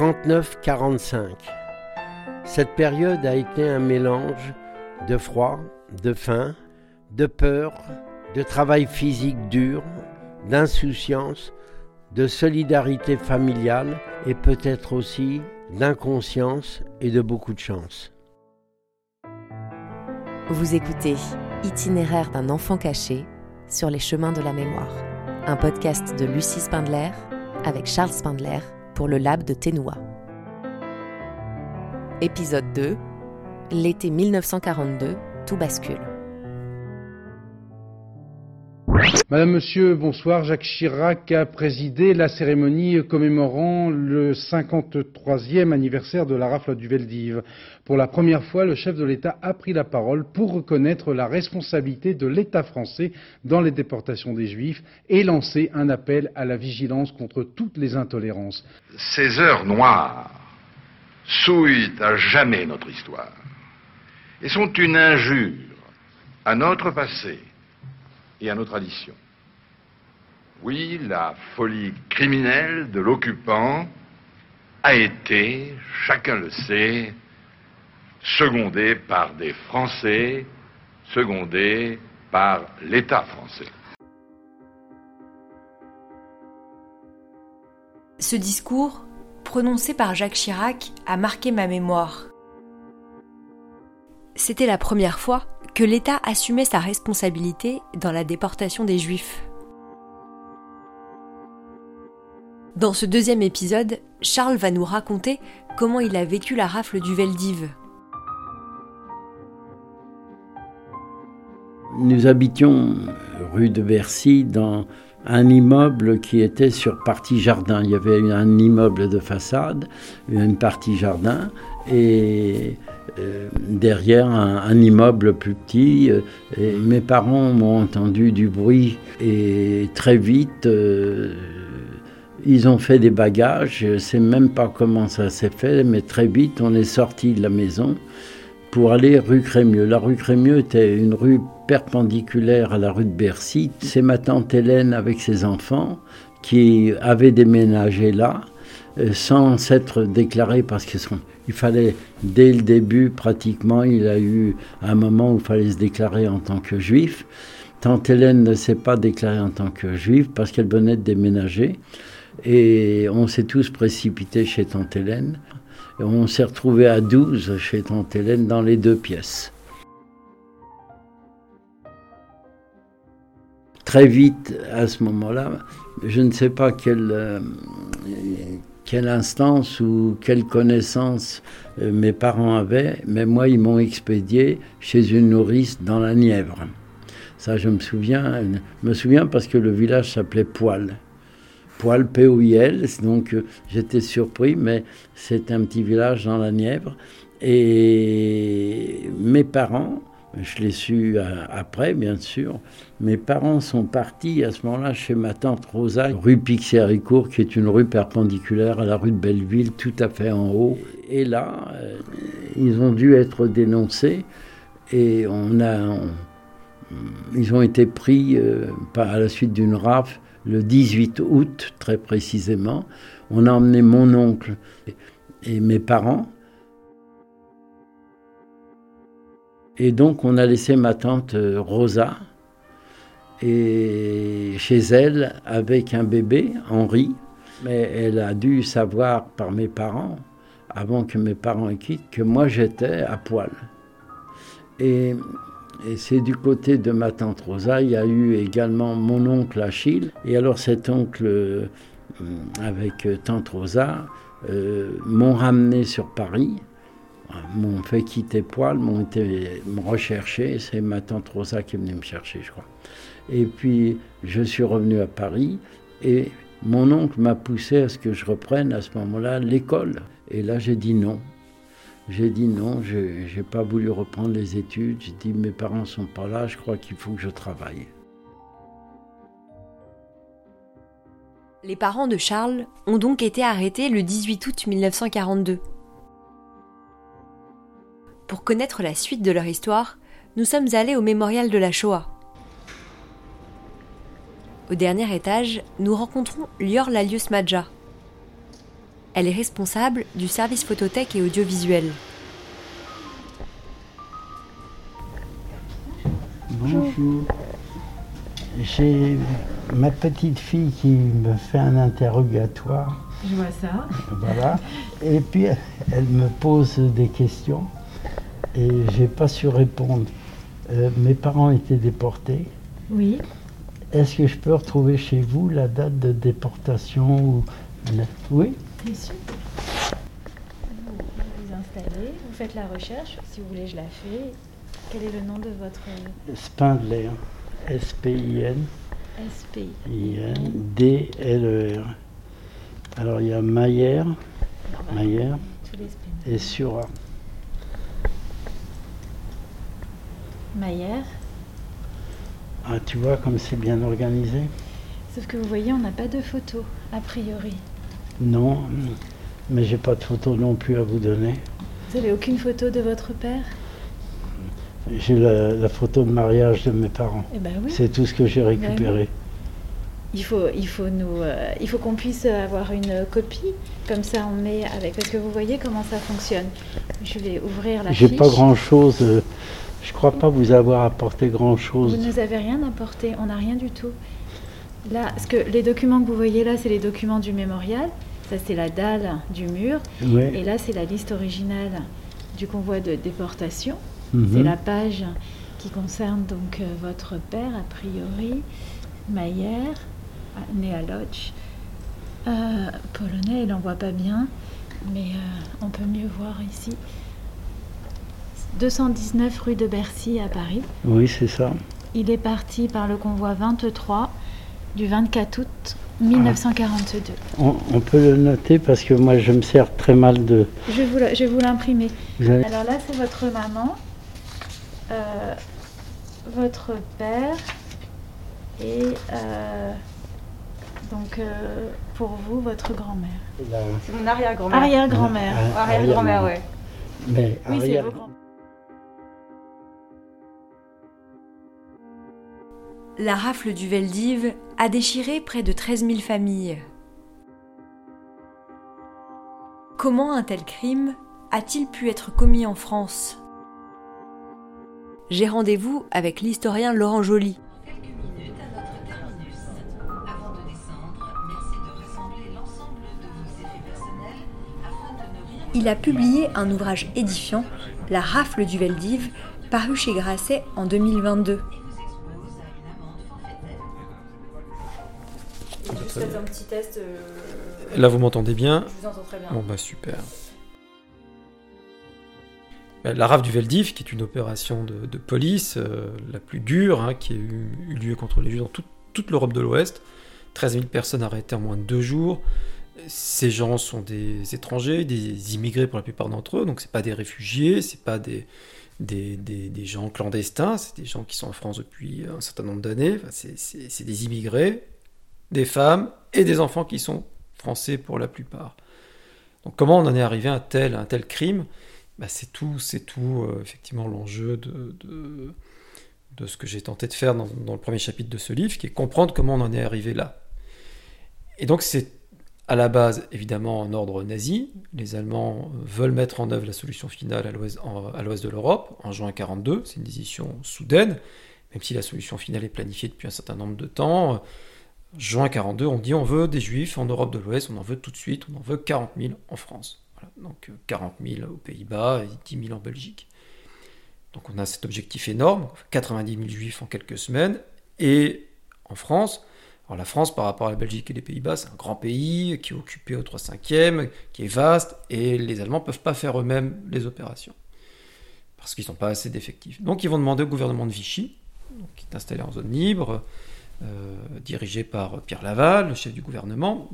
39-45. Cette période a été un mélange de froid, de faim, de peur, de travail physique dur, d'insouciance, de solidarité familiale et peut-être aussi d'inconscience et de beaucoup de chance. Vous écoutez Itinéraire d'un enfant caché sur les chemins de la mémoire, un podcast de Lucie Spindler avec Charles Spindler le Lab de Ténoua. Épisode 2 L'été 1942, tout bascule. Madame, Monsieur, bonsoir. Jacques Chirac a présidé la cérémonie commémorant le 53e anniversaire de la rafle du Veldiv. Pour la première fois, le chef de l'État a pris la parole pour reconnaître la responsabilité de l'État français dans les déportations des Juifs et lancer un appel à la vigilance contre toutes les intolérances. Ces heures noires souillent à jamais notre histoire et sont une injure à notre passé et à nos traditions. Oui, la folie criminelle de l'occupant a été, chacun le sait, secondée par des Français, secondée par l'État français. Ce discours, prononcé par Jacques Chirac, a marqué ma mémoire. C'était la première fois que l'État assumait sa responsabilité dans la déportation des Juifs. Dans ce deuxième épisode, Charles va nous raconter comment il a vécu la rafle du Veldiv. Nous habitions rue de Bercy dans un immeuble qui était sur partie jardin. Il y avait un immeuble de façade, une partie jardin, et euh, derrière un, immeuble plus petit. Euh, mes parents m'ont entendu du bruit et très vite, euh, ils ont fait des bagages. Je ne sais même pas comment ça s'est fait, mais très vite, on est sorti de la maison pour aller rue Crémieux. La rue Crémieux était une rue perpendiculaire à la rue de Bercy. C'est ma tante Hélène avec ses enfants qui avait déménagé là sans s'être déclarée parce que sont il fallait, dès le début, pratiquement, il a eu un moment où il fallait se déclarer en tant que juif. Tante Hélène ne s'est pas déclarée en tant que juive parce qu'elle venait de déménager. Et on s'est tous précipités chez Tante Hélène. Et on s'est retrouvés à 12 chez Tante Hélène dans les deux pièces. Très vite, à ce moment-là, je ne sais pas quel, euh, quelle instance ou quelle connaissance euh, mes parents avaient, mais moi, ils m'ont expédié chez une nourrice dans la Nièvre. Ça, je me souviens, me souviens parce que le village s'appelait Poil. Poil, P-O-I-L, donc euh, j'étais surpris, mais c'est un petit village dans la Nièvre. Et mes parents je l'ai su euh, après, bien sûr. Mes parents sont partis à ce moment-là chez ma tante Rosa, rue Pixéricourt, qui est une rue perpendiculaire à la rue de Belleville, tout à fait en haut. Et là, euh, ils ont dû être dénoncés et on a, ils ont été pris euh, à la suite d'une rafle le 18 août, très précisément. On a emmené mon oncle et mes parents Et donc on a laissé ma tante euh, Rosa et chez elle avec un bébé, Henri. Mais elle a dû savoir par mes parents, avant que mes parents quittent, que moi j'étais à poil. Et, c'est du côté de ma tante Rosa, il y a eu également mon oncle Achille. Et alors cet oncle, euh, avec tante Rosa, euh, m'ont ramené sur Paris m'ont fait quitter Poil, m'ont été me rechercher. C'est ma tante Rosa qui est venue me chercher, je crois. Et puis, je suis revenu à Paris et mon oncle m'a poussé à ce que je reprenne à ce moment-là l'école. Et là, j'ai dit non. J'ai dit non, je n'ai pas voulu reprendre les études. J'ai dit mes parents sont pas là, je crois qu'il faut que je travaille. Les parents de Charles ont donc été arrêtés le 18 août 1942. Pour connaître la suite de leur histoire, nous sommes allés au mémorial de la Shoah. Au dernier étage, nous rencontrons Lior Lalius Madja. Elle est responsable du service photothèque et audiovisuel. Bonjour. J'ai ma petite fille qui me fait un interrogatoire. Je vois ça. Voilà. Et puis elle me pose des questions et j'ai pas su répondre. Euh, mes parents étaient déportés. Oui. Est-ce que je peux retrouver chez vous la date de déportation ou... Oui Bien sûr. Vous vous installez, vous faites la recherche. Si vous voulez, je la fais. Quel est le nom de votre Spindler. S-P-I-N. SPI I-N. D-L-E-R. Alors il y a Maillère, Maillère spin. et Sura. Maillère. Ah, tu vois comme c'est bien organisé Sauf que vous voyez, on n'a pas de photo, a priori. Non, mais j'ai pas de photo non plus à vous donner. Vous avez aucune photo de votre père? J'ai la, la photo de mariage de mes parents. Eh ben oui. C'est tout ce que j'ai récupéré. Il faut, il faut nous, euh, il faut qu'on puisse avoir une copie. Comme ça, on met avec. Parce que vous voyez comment ça fonctionne. Je vais ouvrir la J'ai pas grand chose. je crois pas vous avoir apporté grand Vous nous avez rien apporté. On n'a rien du tout. Là, parce que les documents que vous voyez là, c'est les documents du mémorial. Ça, c'est la dalle du mur. Et là, c'est la liste originale du convoi de déportation. Mhm. C'est la page qui concerne donc euh, votre père, a priori, Maillère, né à Lodz. Euh, polonais, il n'en voit pas bien, mais euh, on peut mieux voir ici. 219 rue de Bercy à Paris. Oui, c'est ça. Il est parti par le convoi 23 du 24 août 1942. On, on peut le noter parce que moi je me sers très mal de. Je vais vous l'imprimer. Avez- Alors là, c'est votre maman, euh, votre père et euh, donc euh, pour vous, votre grand-mère. la- C'est mon arrière-grand-mère. Arrière-grand-mère. Ah, Arrière-grand-mère, ouais. Mais Oui, c'est vos La rafle du Veldiv a déchiré près de 13 000 familles. Comment un tel crime a-t-il pu être commis en France? J'ai rendez-vous avec l'historien Laurent Joly. Il a publié un ouvrage édifiant, La rafle du Veldiv, paru chez Grasset en 2022. vous expose à une amende forfaitaire. Juste faites un petit test. euh, Là, vous m'entendez bien Je vous entends très bien. Bon, bah super. Bah, La rafle du Veldiv, qui est une opération de, de police euh, la plus dure, hein, qui a eu, eu lieu contre les Juifs dans toute- toute l'Europe de l'Ouest. 13 000 personnes arrêtées en moins de deux jours. Ces gens sont des étrangers, des immigrés pour la plupart d'entre eux, donc c'est pas des réfugiés, c'est pas des, des, des- gens clandestins, c'est des gens qui sont en France depuis un certain nombre d'années. Enfin, c'est- des immigrés, des femmes et des enfants qui sont français pour la plupart. Donc comment on en est arrivé à un tel, un tel crime? Bah, C'est tout, c'est tout euh, effectivement l'enjeu de, de, de ce que j'ai tenté de faire dans, dans le premier chapitre de ce livre, qui est comprendre comment on en est arrivé là. Et donc c'est à la base évidemment en ordre nazi. Les Allemands euh, veulent mettre en œuvre la solution finale à l'ouest de l'Europe en juin 42. C'est une décision soudaine, même si la solution finale est planifiée depuis un certain nombre de temps. Juin 42, on dit on veut des juifs en Europe de l'Ouest, on en veut tout de suite, on en veut 40 000 en France. Donc euh, 40 000 aux Pays-Bas et 10 000 en Belgique. Donc on a cet objectif énorme, 90 000 juifs en quelques semaines. Et en France, la France par rapport à la Belgique et les Pays-Bas, c'est un grand pays qui est occupé au 3 5 e qui est vaste, et les Allemands ne peuvent pas faire eux-mêmes les opérations. Parce qu'ils n'ont pas assez d'effectifs. Donc ils vont demander au gouvernement de Vichy, qui est installé en zone libre, euh, dirigé par Pierre Laval, le chef du gouvernement,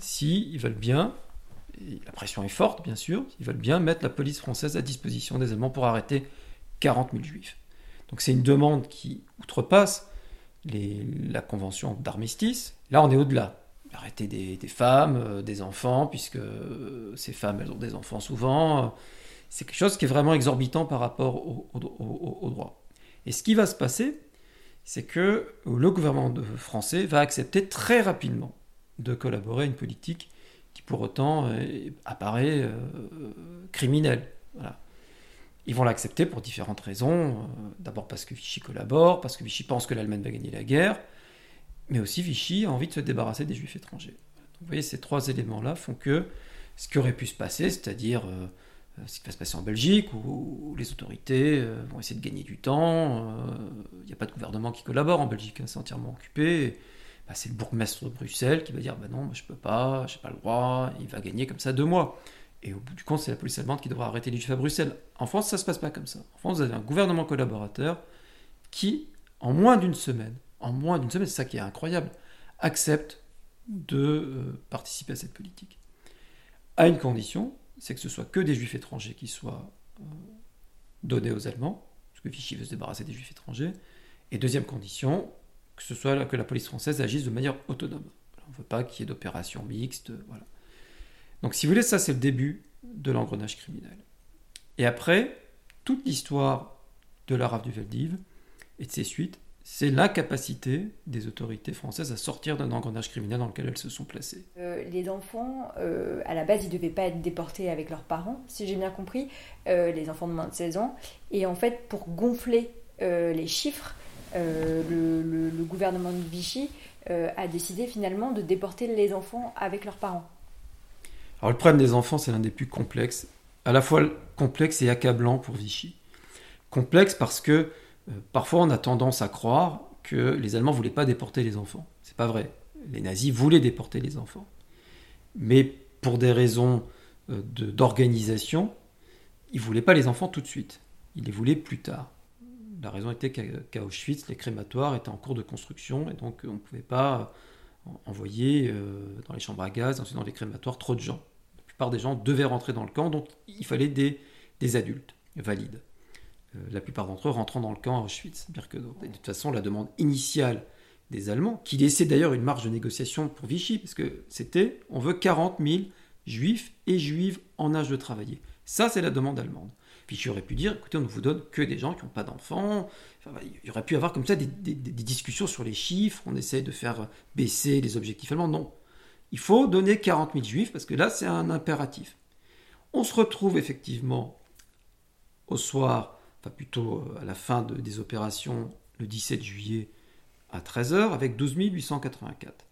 si ils veulent bien, et la pression est forte bien sûr, ils veulent bien mettre la police française à disposition des Allemands pour arrêter 40 000 juifs. Donc c'est une demande qui outrepasse la convention d'armistice. Là on est au-delà. Arrêter des, femmes, euh, des enfants, puisque euh, ces femmes elles ont des enfants souvent. euh, C'est quelque chose qui est vraiment exorbitant par rapport au, au-. Et ce qui va se passer, c'est que le gouvernement français va accepter très rapidement de collaborer à une politique qui pour autant apparaît euh, criminel. Voilà. Ils vont l'accepter pour différentes raisons. Euh, D'abord parce que Vichy collabore, parce que Vichy pense que l'Allemagne va gagner la guerre, mais aussi Vichy a envie de se débarrasser des juifs étrangers. Vous voyez, ces trois éléments-là font que ce qui aurait pu se passer, c'est-à-dire euh, ce qui va se passer en Belgique, où, les autorités euh, vont essayer de gagner du temps, euh, il n'y a pas de gouvernement qui collabore en Belgique, hein, c'est entièrement occupé. Bah, c'est le bourgmestre de Bruxelles qui va dire bah non, moi, je peux pas, j'ai pas le droit, il va gagner comme ça deux mois. Et au bout du compte, c'est la police allemande qui devra arrêter les juifs à Bruxelles. En France, ça se passe pas comme ça. En France, vous avez un gouvernement collaborateur qui, en moins d'une semaine, en moins d'une semaine, c'est ça qui est incroyable, accepte de euh, participer à cette politique. À une condition, c'est que ce soit que des juifs étrangers qui soient euh, donnés aux Allemands, parce que Vichy veut se débarrasser des juifs étrangers. Et deuxième condition, que ce soit que la police française agisse de manière autonome. On ne veut pas qu'il y ait d'opérations mixtes. Voilà. Donc si vous voulez, ça c'est le début de l'engrenage criminel. Et après, toute l'histoire de la rafle du Veldiv et de ses suites, c'est l'incapacité des autorités françaises à sortir d'un engrenage criminel dans lequel elles se sont placées. Euh, les enfants, euh, à la base, ils ne devaient pas être déportés avec leurs parents, si j'ai bien compris, euh, les enfants de moins de 16 ans. Et en fait, pour gonfler les chiffres, le, gouvernement de Vichy a décidé finalement de déporter les enfants avec leurs parents. Alors le problème des enfants, c'est l'un des plus complexes, à la fois complexe et accablant pour Vichy. Complexe parce que euh, parfois on a tendance à croire que les Allemands voulaient pas déporter les enfants. C'est pas vrai. Les nazis voulaient déporter les enfants. Mais pour des raisons euh, de- d'organisation, ils voulaient pas les enfants tout de suite. Ils les voulaient plus tard. La raison était qu'à Auschwitz, les crématoires étaient en cours de construction et donc on ne pouvait pas envoyer euh, dans les chambres à gaz, ensuite dans les crématoires, trop de gens. La plupart des gens devaient rentrer dans le camp, donc il fallait des, des adultes valides. Euh, la plupart d'entre eux rentrant dans le camp à Auschwitz, Birkenau. Et de toute façon, la demande initiale des Allemands, qui laissait d'ailleurs une marge de négociation pour Vichy, parce que c'était on veut 40 000 juifs et juives en âge de travailler. Ça, c'est la demande allemande. Vichy aurait pu dire écoutez, on ne vous donne que des gens qui n'ont pas d'enfants. Enfin, il y aurait pu avoir comme ça des, discussions sur les chiffres, on essaie de faire baisser les objectifs allemands. Non. Il faut donner 40 000 juifs, parce que là, c'est un impératif. On se retrouve effectivement au soir, enfin plutôt euh, à la fin de- des opérations, le 17 juillet à 13h, avec 12 884.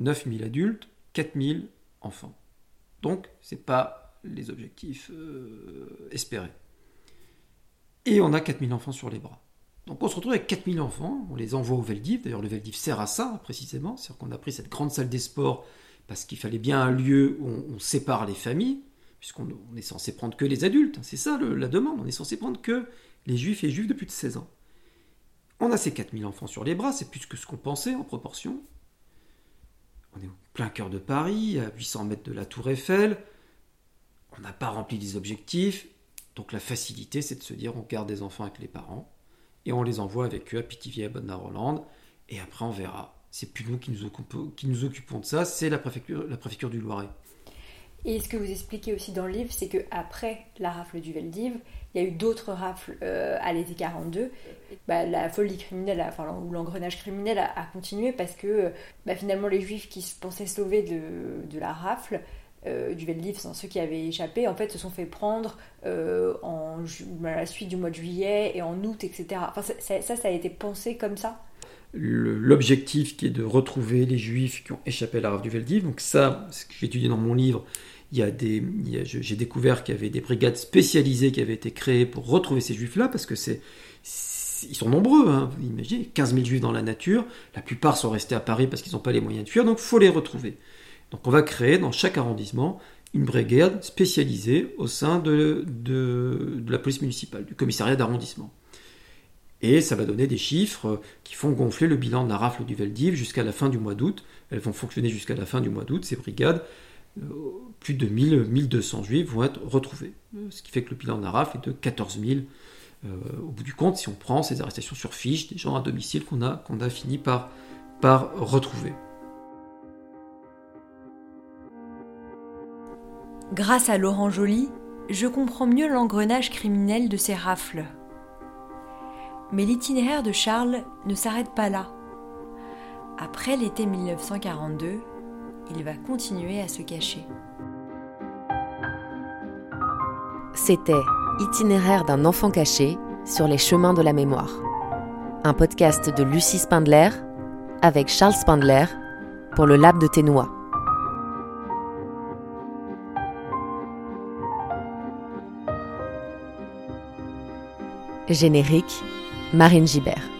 9 000 adultes, 4 000 enfants. Donc, ce n'est pas les objectifs euh, espérés. Et on a 4 000 enfants sur les bras. Donc on se retrouve avec 4 000 enfants, on les envoie au Veldiv, d'ailleurs le Veldiv sert à ça précisément, c'est-à-dire qu'on a pris cette grande salle des sports parce qu'il fallait bien un lieu où on, sépare les familles, puisqu'on on est censé prendre que les adultes, c'est ça la demande, on est censé prendre que les juifs et les juifs de plus de 16 ans. On a ces 4000 enfants sur les bras, c'est plus que ce qu'on pensait en proportion. On est au plein cœur de Paris, à 800 mètres de la Tour Eiffel. On n'a pas rempli les objectifs. Donc la facilité, c'est de se dire on garde des enfants avec les parents et on les envoie avec eux à Pithiviers, à Bonne-Hollande. Et après, on verra. C'est plus nous qui nous, occupons, de ça, c'est la préfecture, la préfecture du Loiret. Et ce que vous expliquez aussi dans le livre, c'est que après la rafle du Veldiv, il y a eu d'autres rafles euh, à l'été 42. Bah, la folie criminelle, enfin, ou l'engrenage criminel a, continué parce que bah, finalement les juifs qui se pensaient sauvés de la rafle euh, du Veldiv, ceux qui avaient échappé, en fait se sont fait prendre euh, en, à la suite du mois de juillet et en août, etc. Enfin, ça, ça, a été pensé comme ça? L'objectif qui est de retrouver les juifs qui ont échappé à la rafle du Veldiv. Donc ça, ce que j'ai étudié dans mon livre, il y a des, j'ai découvert qu'il y avait des brigades spécialisées qui avaient été créées pour retrouver ces juifs-là, parce que c'est- ils sont nombreux, hein. vous imaginez, 15 000 juifs dans la nature, la plupart sont restés à Paris parce qu'ils n'ont pas les moyens de fuir, donc il faut les retrouver. Donc on va créer dans chaque arrondissement une brigade spécialisée au sein de, la police municipale, du commissariat d'arrondissement. Et ça va donner des chiffres qui font gonfler le bilan de la rafle du Veldiv jusqu'à la fin du mois d'août. Elles vont fonctionner jusqu'à la fin du mois d'août, ces brigades. Euh, plus de 1000, 1200 juifs vont être retrouvés. Euh, Ce qui fait que le bilan de la rafle est de 14 000 euh, au bout du compte, si on prend ces arrestations sur fiche, des gens à domicile qu'on a, fini par retrouver. Grâce à Laurent Joly, je comprends mieux l'engrenage criminel de ces rafles. Mais l'itinéraire de Charles ne s'arrête pas là. Après l'été 1942, il va continuer à se cacher. C'était Itinéraire d'un enfant caché sur les chemins de la mémoire. Un podcast de Lucie Spindler avec Charles Spindler pour le Lab de Ténois. Générique, Marine Gibert.